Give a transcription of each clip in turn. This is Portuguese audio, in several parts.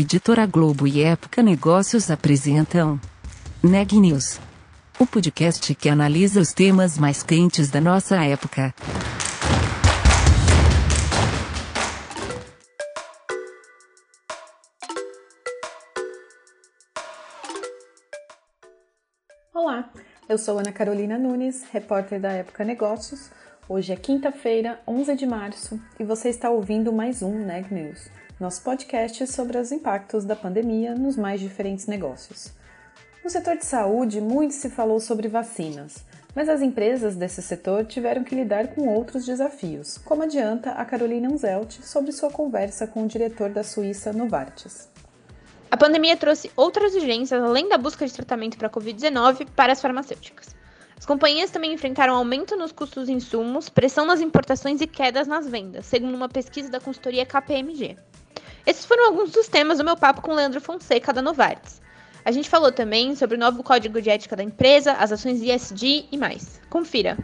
Editora Globo e Época Negócios apresentam Neg News, o podcast que analisa os temas mais quentes da nossa época. Olá, eu sou Ana Carolina Nunes, repórter da Época Negócios. Hoje é quinta-feira, 11 de março, e você está ouvindo mais um Neg News nosso podcast sobre os impactos da pandemia nos mais diferentes negócios. No setor de saúde, muito se falou sobre vacinas, mas as empresas desse setor tiveram que lidar com outros desafios, como adianta a Carolina Unzelt sobre sua conversa com o diretor da Suíça Novartis. A pandemia trouxe outras urgências além da busca de tratamento para a Covid-19 para as farmacêuticas. As companhias também enfrentaram aumento nos custos de insumos, pressão nas importações e quedas nas vendas, segundo uma pesquisa da consultoria KPMG. Esses foram alguns dos temas do meu papo com Leandro Fonseca da Novartis. A gente falou também sobre o novo código de ética da empresa, as ações ISD e mais. Confira.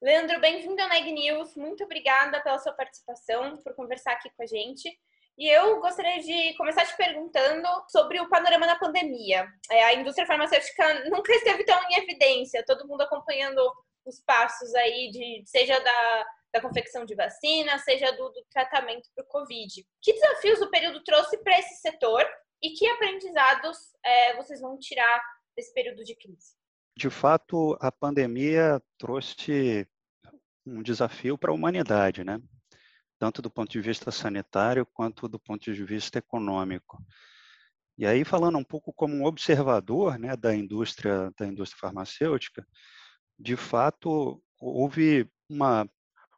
Leandro, bem-vindo ao Neg News. Muito obrigada pela sua participação, por conversar aqui com a gente. E eu gostaria de começar te perguntando sobre o panorama da pandemia. É, a indústria farmacêutica nunca esteve tão em evidência, todo mundo acompanhando os passos aí de seja da da confecção de vacina, seja do, do tratamento para o Covid. Que desafios o período trouxe para esse setor e que aprendizados é, vocês vão tirar desse período de crise? De fato, a pandemia trouxe um desafio para a humanidade, né? Tanto do ponto de vista sanitário quanto do ponto de vista econômico. E aí, falando um pouco como um observador né, da indústria da indústria farmacêutica, de fato houve uma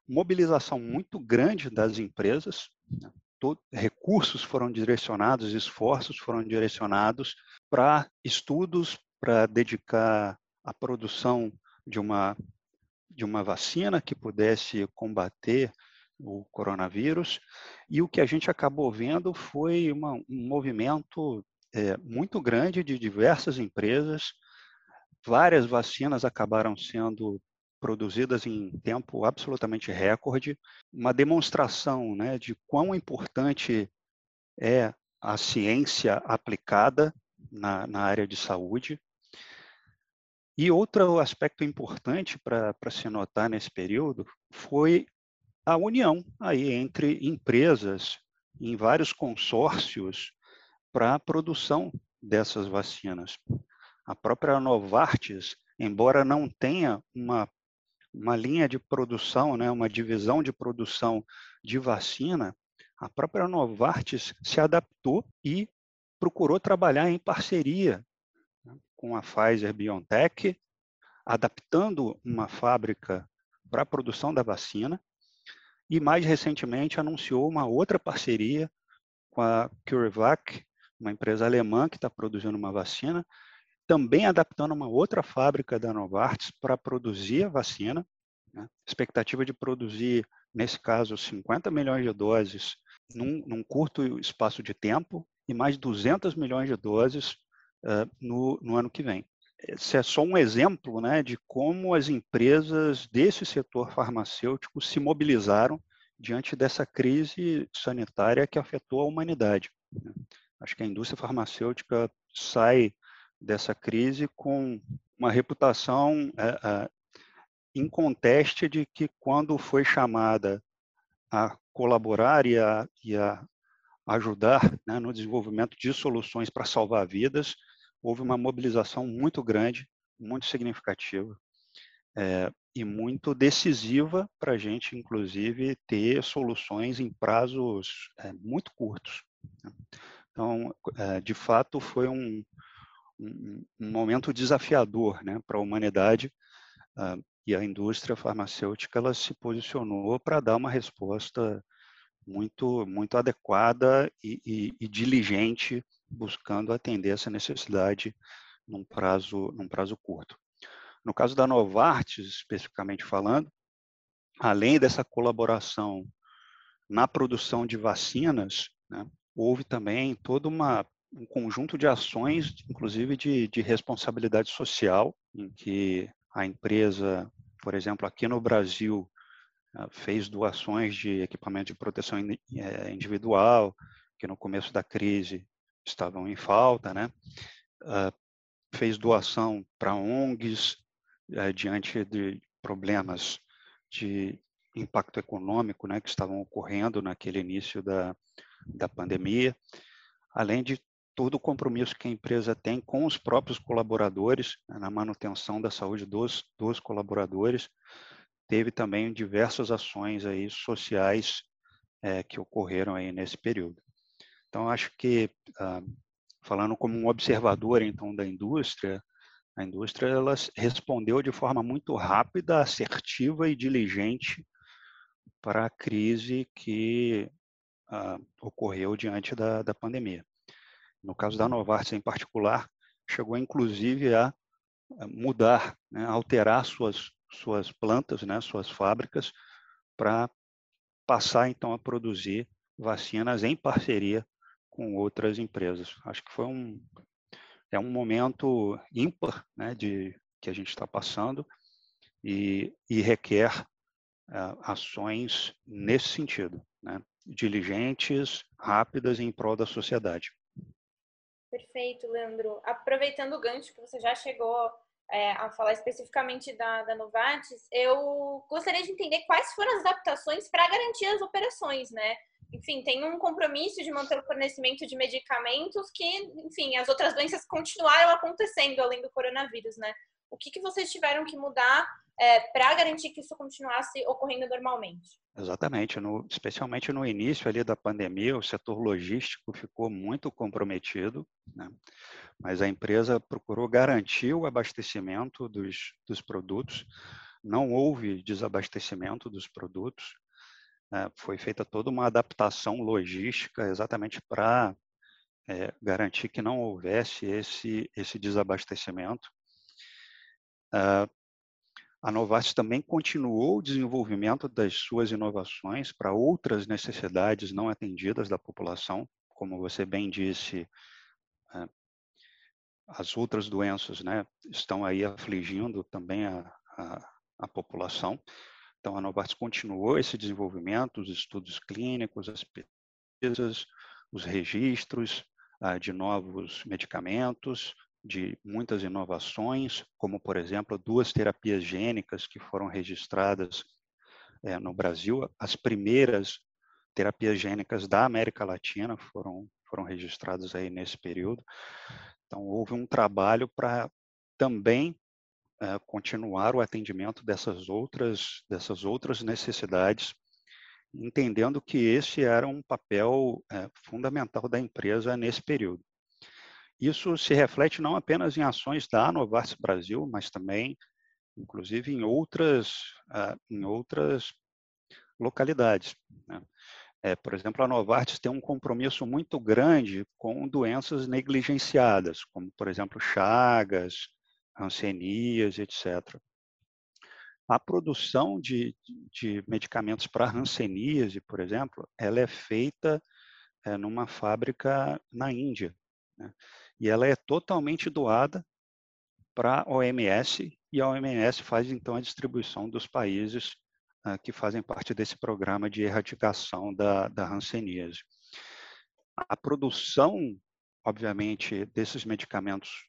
mobilização muito grande das empresas, né? recursos foram direcionados, esforços foram direcionados para estudos, para dedicar a produção de uma, de uma vacina que pudesse combater o coronavírus. E o que a gente acabou vendo foi uma, um movimento é, muito grande de diversas empresas. Várias vacinas acabaram sendo produzidas em tempo absolutamente recorde, uma demonstração né, de quão importante é a ciência aplicada na, na área de saúde. E outro aspecto importante para se notar nesse período foi a união aí entre empresas em vários consórcios para a produção dessas vacinas. A própria Novartis, embora não tenha uma uma linha de produção, né, uma divisão de produção de vacina, a própria Novartis se adaptou e procurou trabalhar em parceria né, com a Pfizer BioNTech, adaptando uma fábrica para a produção da vacina, e mais recentemente anunciou uma outra parceria com a CureVac, uma empresa alemã que está produzindo uma vacina, também adaptando uma outra fábrica da Novartis para produzir a vacina. Né? Expectativa de produzir, nesse caso, 50 milhões de doses num, num curto espaço de tempo e mais 200 milhões de doses uh, no, no ano que vem. Esse é só um exemplo né, de como as empresas desse setor farmacêutico se mobilizaram diante dessa crise sanitária que afetou a humanidade. Né? Acho que a indústria farmacêutica sai dessa crise com uma reputação é, é, inconteste de que quando foi chamada a colaborar e a, e a ajudar né, no desenvolvimento de soluções para salvar vidas, houve uma mobilização muito grande, muito significativa é, e muito decisiva para a gente, inclusive, ter soluções em prazos é, muito curtos. Né. Então, é, de fato, foi um, um, momento desafiador né, para a humanidade uh, e a indústria farmacêutica ela se posicionou para dar uma resposta muito muito adequada e, e, e, diligente buscando atender essa necessidade num prazo num prazo curto. No caso da Novartis especificamente falando, além dessa colaboração na produção de vacinas, né, houve também toda uma um conjunto de ações, inclusive de, de responsabilidade social, em que a empresa, por exemplo, aqui no Brasil, fez doações de equipamento de proteção eh, individual, que no começo da crise estavam em falta, né? Ah, fez doação para ONGs eh, diante de problemas de impacto econômico né, que estavam ocorrendo naquele início da, da pandemia, além de todo o compromisso que a empresa tem com os próprios colaboradores, né, na manutenção da saúde dos, dos colaboradores, teve também diversas ações aí sociais é, que ocorreram aí nesse período. Então, acho que, ah, falando como um observador, então, da indústria, a indústria ela respondeu de forma muito rápida, assertiva e diligente para a crise que ah, ocorreu diante da, da pandemia. No caso da Novartis em particular, chegou inclusive a mudar, né, alterar suas suas plantas, né, suas fábricas, para passar então a produzir vacinas em parceria com outras empresas. Acho que foi um é um momento ímpar, né, de que a gente está passando e, e requer uh, ações nesse sentido, né, diligentes, rápidas em prol da sociedade. Perfeito, Leandro. Aproveitando o gancho que você já chegou é, a falar especificamente da, da Novartis, eu gostaria de entender quais foram as adaptações para garantir as operações, né? Enfim, tem um compromisso de manter o fornecimento de medicamentos que, enfim, as outras doenças continuaram acontecendo além do coronavírus, né? O que, que vocês tiveram que mudar é, para garantir que isso continuasse ocorrendo normalmente? Exatamente, no, especialmente no início ali da pandemia, o setor logístico ficou muito comprometido, né? mas a empresa procurou garantir o abastecimento dos, dos produtos, não houve desabastecimento dos produtos, né? foi feita toda uma adaptação logística exatamente para é, garantir que não houvesse esse, esse desabastecimento. Uh, a Novartis também continuou o desenvolvimento das suas inovações para outras necessidades não atendidas da população, como você bem disse, é, as outras doenças né, estão aí afligindo também a, a, a população. Então, a Novartis continuou esse desenvolvimento, os estudos clínicos, as pesquisas, os registros ah, de novos medicamentos, de muitas inovações, como, por exemplo, duas terapias gênicas que foram registradas é, no Brasil. As primeiras terapias gênicas da América Latina foram, foram registradas aí nesse período. Então, houve um trabalho para também é, continuar o atendimento dessas outras, dessas outras necessidades, entendendo que esse era um papel é, fundamental da empresa nesse período. Isso se reflete não apenas em ações da Novartis Brasil, mas também, inclusive, em outras, uh, em outras localidades. Né? É, por exemplo, a Novartis tem um compromisso muito grande com doenças negligenciadas, como, por exemplo, chagas, rancenias, etc. A produção de, de medicamentos para ranceníase, por exemplo, ela é feita é, numa fábrica na Índia. Né? E ela é totalmente doada para a OMS e a OMS faz então a distribuição dos países uh, que fazem parte desse programa de erradicação da, da hanseníase. A produção, obviamente, desses medicamentos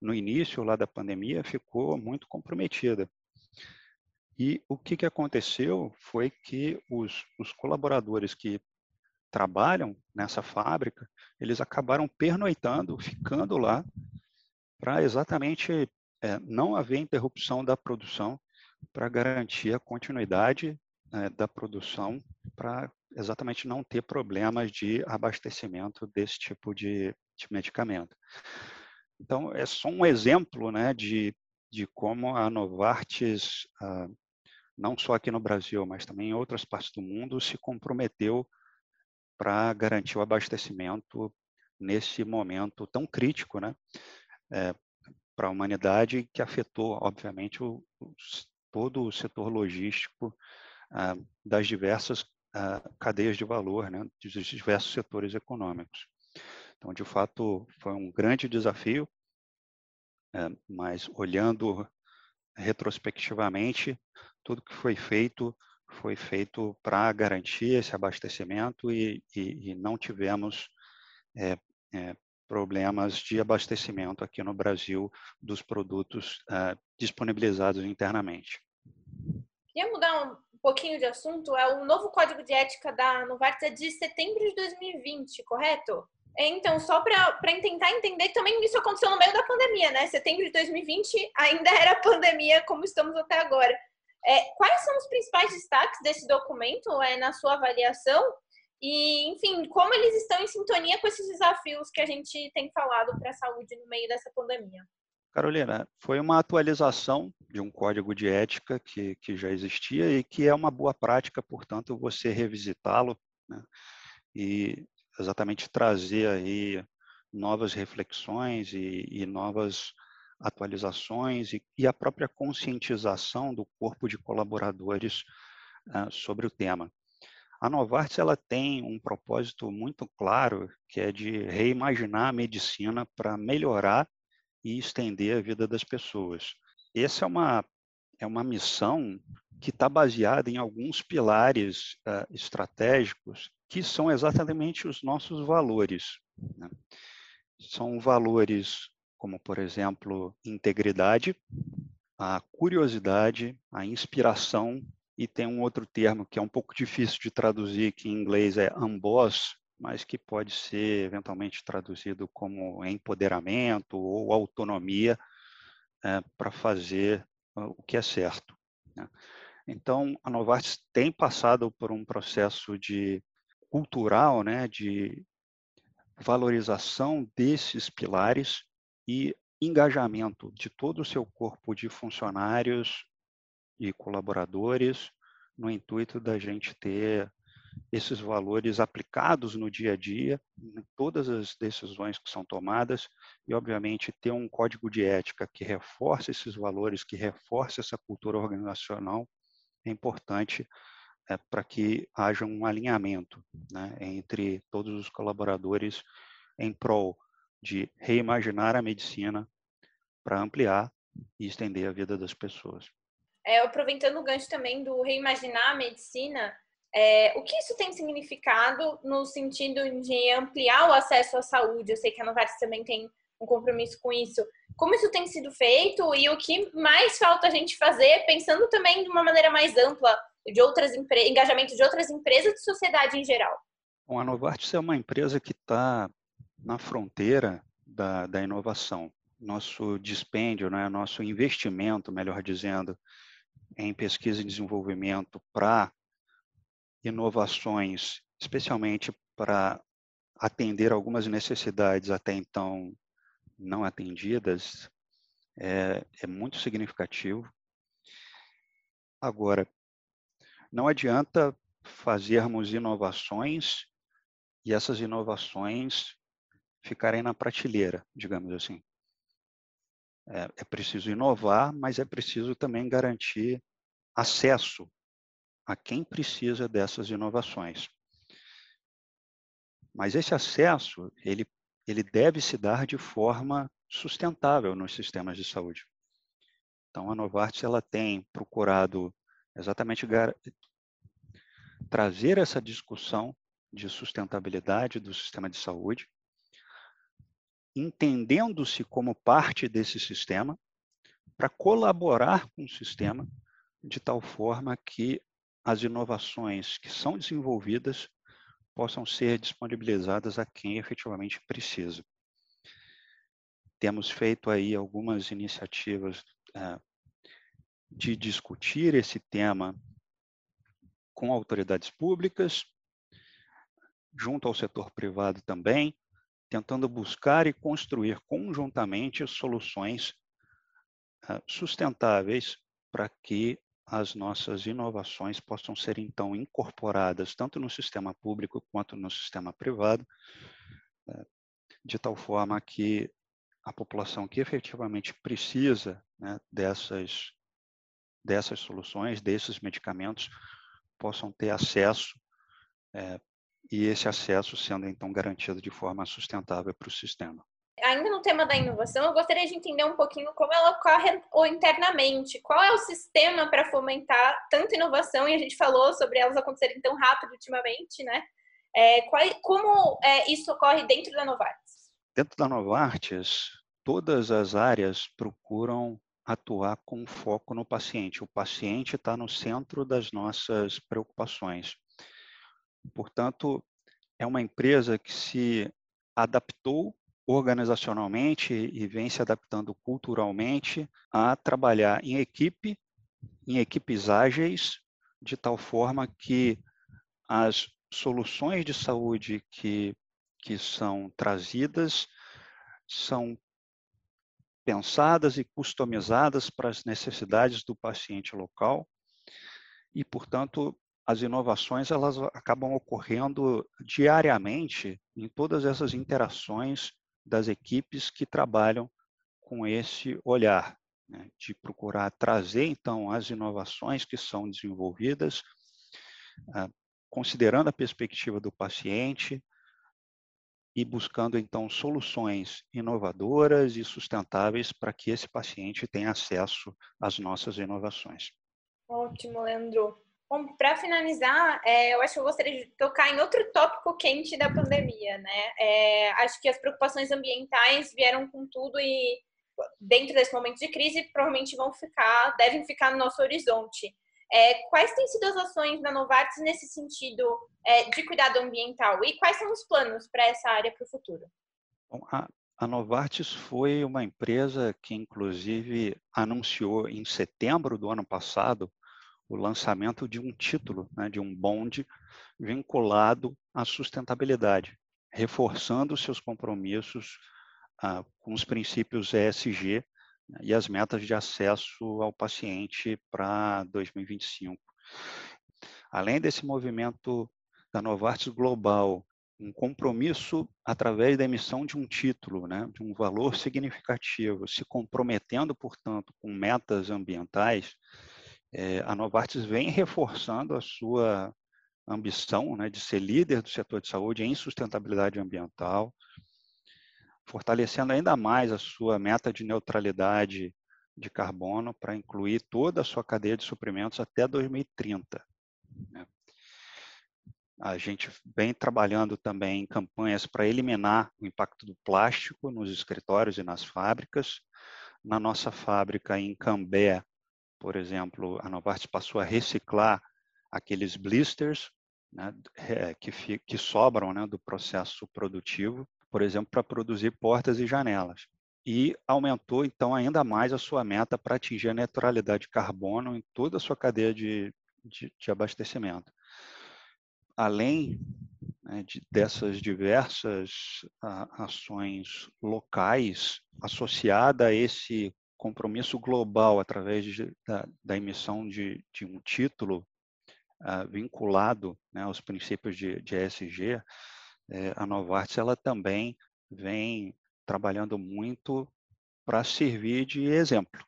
no início lá da pandemia ficou muito comprometida. E o que, que aconteceu foi que os, os colaboradores que trabalham nessa fábrica, eles acabaram pernoitando, ficando lá, para exatamente é, não haver interrupção da produção, para garantir a continuidade é, da produção, para exatamente não ter problemas de abastecimento desse tipo de, de medicamento. Então, é só um exemplo né, de, de como a Novartis, ah, não só aqui no Brasil, mas também em outras partes do mundo, se comprometeu para garantir o abastecimento nesse momento tão crítico, né, é, para a humanidade que afetou, obviamente, o, o, todo o setor logístico ah, das diversas ah, cadeias de valor, né, dos diversos setores econômicos. Então, de fato, foi um grande desafio, é, mas olhando retrospectivamente, tudo que foi feito foi feito para garantir esse abastecimento e, e, e não tivemos é, é, problemas de abastecimento aqui no Brasil dos produtos é, disponibilizados internamente. Queria mudar um pouquinho de assunto. É o novo código de ética da Novartis é de setembro de 2020, correto? É, então, só para tentar entender, também isso aconteceu no meio da pandemia, né? Setembro de 2020 ainda era pandemia, como estamos até agora. É, quais são os principais destaques desse documento é, na sua avaliação? E, enfim, como eles estão em sintonia com esses desafios que a gente tem falado para a saúde no meio dessa pandemia? Carolina, foi uma atualização de um código de ética que, que já existia e que é uma boa prática, portanto, você revisitá-lo né? e exatamente trazer aí novas reflexões e, e novas atualizações e, e, a própria conscientização do corpo de colaboradores uh, sobre o tema. A Novartis ela tem um propósito muito claro, que é de reimaginar a medicina para melhorar e estender a vida das pessoas. Essa é uma, é uma missão que está baseada em alguns pilares uh, estratégicos que são exatamente os nossos valores. Né? São valores como, por exemplo, integridade, a curiosidade, a inspiração, e tem um outro termo que é um pouco difícil de traduzir, que em inglês é unboss, mas que pode ser eventualmente traduzido como empoderamento ou autonomia é, para fazer o que é certo. Né? Então, a Novartis tem passado por um processo de cultural, né, de valorização desses pilares e engajamento de todo o seu corpo de funcionários e colaboradores no intuito da gente ter esses valores aplicados no dia a dia, em todas as decisões que são tomadas, e, obviamente, ter um código de ética que reforce esses valores, que reforce essa cultura organizacional, é importante é, para que haja um alinhamento né, entre todos os colaboradores em prol de reimaginar a medicina para ampliar e estender a vida das pessoas. É, aproveitando o gancho também do reimaginar a medicina, é, o que isso tem significado no sentido de ampliar o acesso à saúde? Eu sei que a Novartis também tem um compromisso com isso. Como isso tem sido feito e o que mais falta a gente fazer, pensando também de uma maneira mais ampla de outras engajamento de outras empresas de sociedade em geral? Bom, a Novartis é uma empresa que está na fronteira da, da inovação. Nosso dispêndio, né, nosso investimento, melhor dizendo, em pesquisa e desenvolvimento para inovações, especialmente para atender algumas necessidades até então não atendidas, é, é muito significativo. Agora, não adianta fazermos inovações e essas inovações ficarem na prateleira, digamos assim. É, é preciso inovar, mas é preciso também garantir acesso a quem precisa dessas inovações. Mas esse acesso, ele, ele deve se dar de forma sustentável nos sistemas de saúde. Então, a Novartis ela tem procurado exatamente trazer essa discussão de sustentabilidade do sistema de saúde, entendendo-se como parte desse sistema, para colaborar com o sistema de tal forma que as inovações que são desenvolvidas possam ser disponibilizadas a quem efetivamente precisa. Temos feito aí algumas iniciativas é, de discutir esse tema com autoridades públicas, junto ao setor privado também, tentando buscar e construir conjuntamente soluções uh, sustentáveis para que as nossas inovações possam ser então incorporadas tanto no sistema público quanto no sistema privado, uh, de tal forma que a população que efetivamente precisa né, dessas, dessas soluções, desses medicamentos, possam ter acesso é, e esse acesso sendo então garantido de forma sustentável para o sistema. Ainda no tema da inovação, eu gostaria de entender um pouquinho como ela ocorre internamente. Qual é o sistema para fomentar tanta inovação? E a gente falou sobre elas acontecerem tão rápido ultimamente, né? É, qual, como é, isso ocorre dentro da Novartis? Dentro da Novartis, todas as áreas procuram atuar com foco no paciente. O paciente está no centro das nossas preocupações. Portanto, é uma empresa que se adaptou organizacionalmente e vem se adaptando culturalmente a trabalhar em equipe, em equipes ágeis, de tal forma que as soluções de saúde que, que são trazidas são pensadas e customizadas para as necessidades do paciente local e, portanto, as inovações elas acabam ocorrendo diariamente em todas essas interações das equipes que trabalham com esse olhar, né, de procurar trazer então as inovações que são desenvolvidas, ah, considerando a perspectiva do paciente, e buscando então soluções inovadoras e sustentáveis para que esse paciente tenha acesso às nossas inovações. Ótimo, Leandro. Bom, para finalizar, é, eu acho que eu gostaria de tocar em outro tópico quente da pandemia, né? É, acho que as preocupações ambientais vieram com tudo e dentro desse momento de crise provavelmente vão ficar, devem ficar no nosso horizonte. É, quais têm sido as ações da Novartis nesse sentido é, de cuidado ambiental e quais são os planos para essa área para o futuro? Bom, a, a Novartis foi uma empresa que, inclusive, anunciou em setembro do ano passado o lançamento de um título, né, de um bonde vinculado à sustentabilidade, reforçando seus compromissos ah, com os princípios ESG né, e as metas de acesso ao paciente para 2025. Além desse movimento da Novartis Global, um compromisso através da emissão de um título, né, de um valor significativo, se comprometendo, portanto, com metas ambientais, é, a Novartis vem reforçando a sua ambição né, de ser líder do setor de saúde em sustentabilidade ambiental, fortalecendo ainda mais a sua meta de neutralidade de carbono para incluir toda a sua cadeia de suprimentos até 2030. Né? A gente vem trabalhando também em campanhas para eliminar o impacto do plástico nos escritórios e nas fábricas. Na nossa fábrica em Cambé, por exemplo, a Novartis passou a reciclar aqueles blisters né, que, que sobram né, do processo produtivo por exemplo, para produzir portas e janelas. E aumentou, então, ainda mais a sua meta para atingir a neutralidade de carbono em toda a sua cadeia de, de, de abastecimento. Além né, de, dessas diversas a, ações locais, associada a esse compromisso global através de, da, da, emissão de, de um título uh, vinculado né, aos princípios de, de ESG, é, a Novartis ela também vem trabalhando muito para servir de exemplo,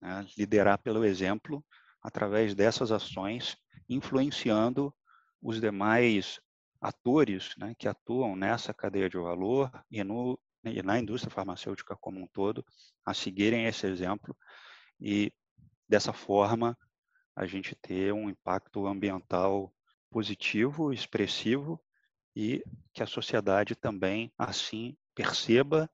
né? liderar pelo exemplo através dessas ações, influenciando os demais atores né, que atuam nessa cadeia de valor e, no, e na indústria farmacêutica como um todo a seguirem esse exemplo e dessa forma a gente ter um impacto ambiental positivo, expressivo e que a sociedade também assim perceba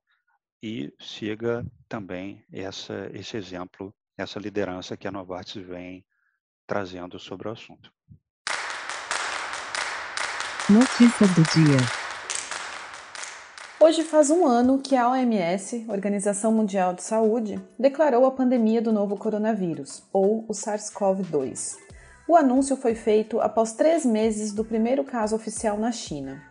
e siga também essa, esse exemplo, essa liderança que a Novartis vem trazendo sobre o assunto. Notícia do dia. Hoje faz um ano que a OMS, Organização Mundial de Saúde, declarou a pandemia do novo coronavírus, ou o SARS-CoV-2. O anúncio foi feito após três meses do primeiro caso oficial na China.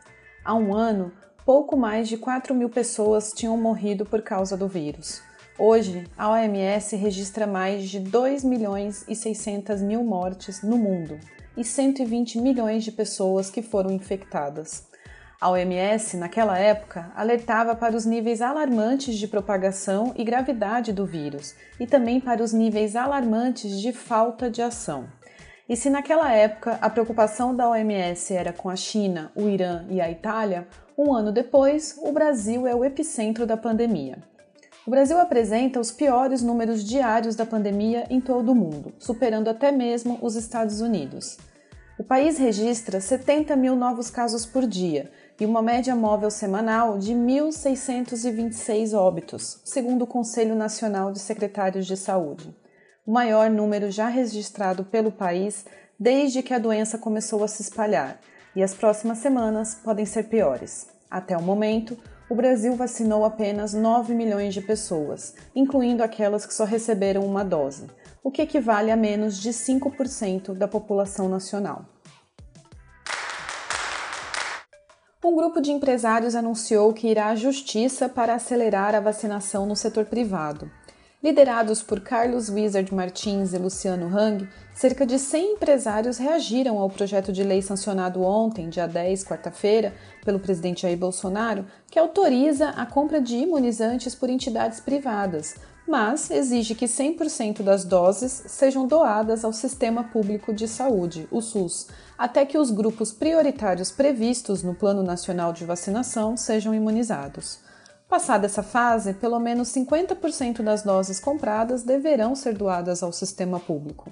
Há um ano, pouco mais de 4 mil pessoas tinham morrido por causa do vírus. Hoje, a OMS registra mais de 2 milhões e 600 mil mortes no mundo e 120 milhões de pessoas que foram infectadas. A OMS, naquela época, alertava para os níveis alarmantes de propagação e gravidade do vírus e também para os níveis alarmantes de falta de ação. E se naquela época a preocupação da OMS era com a China, o Irã e a Itália, um ano depois, o Brasil é o epicentro da pandemia. O Brasil apresenta os piores números diários da pandemia em todo o mundo, superando até mesmo os Estados Unidos. O país registra 70 mil novos casos por dia e uma média móvel semanal de 1.626 óbitos, segundo o Conselho Nacional de Secretários de Saúde o maior número já registrado pelo país desde que a doença começou a se espalhar, e as próximas semanas podem ser piores. Até o momento, o Brasil vacinou apenas 9 milhões de pessoas, incluindo aquelas que só receberam uma dose, o que equivale a menos de 5% da população nacional. Um grupo de empresários anunciou que irá à justiça para acelerar a vacinação no setor privado. Liderados por Carlos Wizard Martins e Luciano Hang, cerca de 100 empresários reagiram ao projeto de lei sancionado ontem, dia 10, quarta-feira, pelo presidente Jair Bolsonaro, que autoriza a compra de imunizantes por entidades privadas, mas exige que 100% das doses sejam doadas ao Sistema Público de Saúde, o SUS, até que os grupos prioritários previstos no Plano Nacional de Vacinação sejam imunizados. Passada essa fase, pelo menos 50% das doses compradas deverão ser doadas ao sistema público.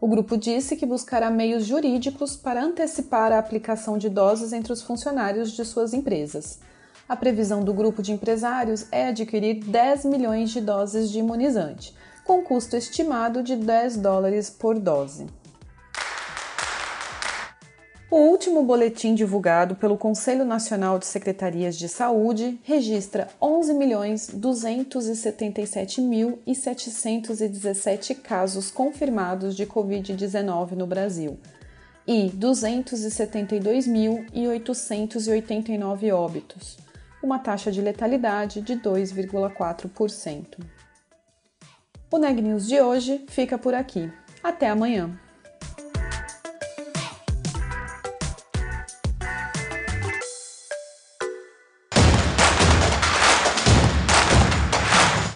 O grupo disse que buscará meios jurídicos para antecipar a aplicação de doses entre os funcionários de suas empresas. A previsão do grupo de empresários é adquirir 10 milhões de doses de imunizante, com custo estimado de 10 dólares por dose. O último boletim divulgado pelo Conselho Nacional de Secretarias de Saúde registra 11.277.717 casos confirmados de Covid-19 no Brasil e 272.889 óbitos, uma taxa de letalidade de 2,4%. O Neg News de hoje fica por aqui. Até amanhã!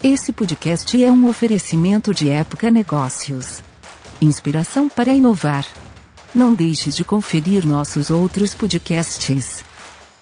Esse podcast é um oferecimento de Época Negócios. Inspiração para inovar. Não deixe de conferir nossos outros podcasts.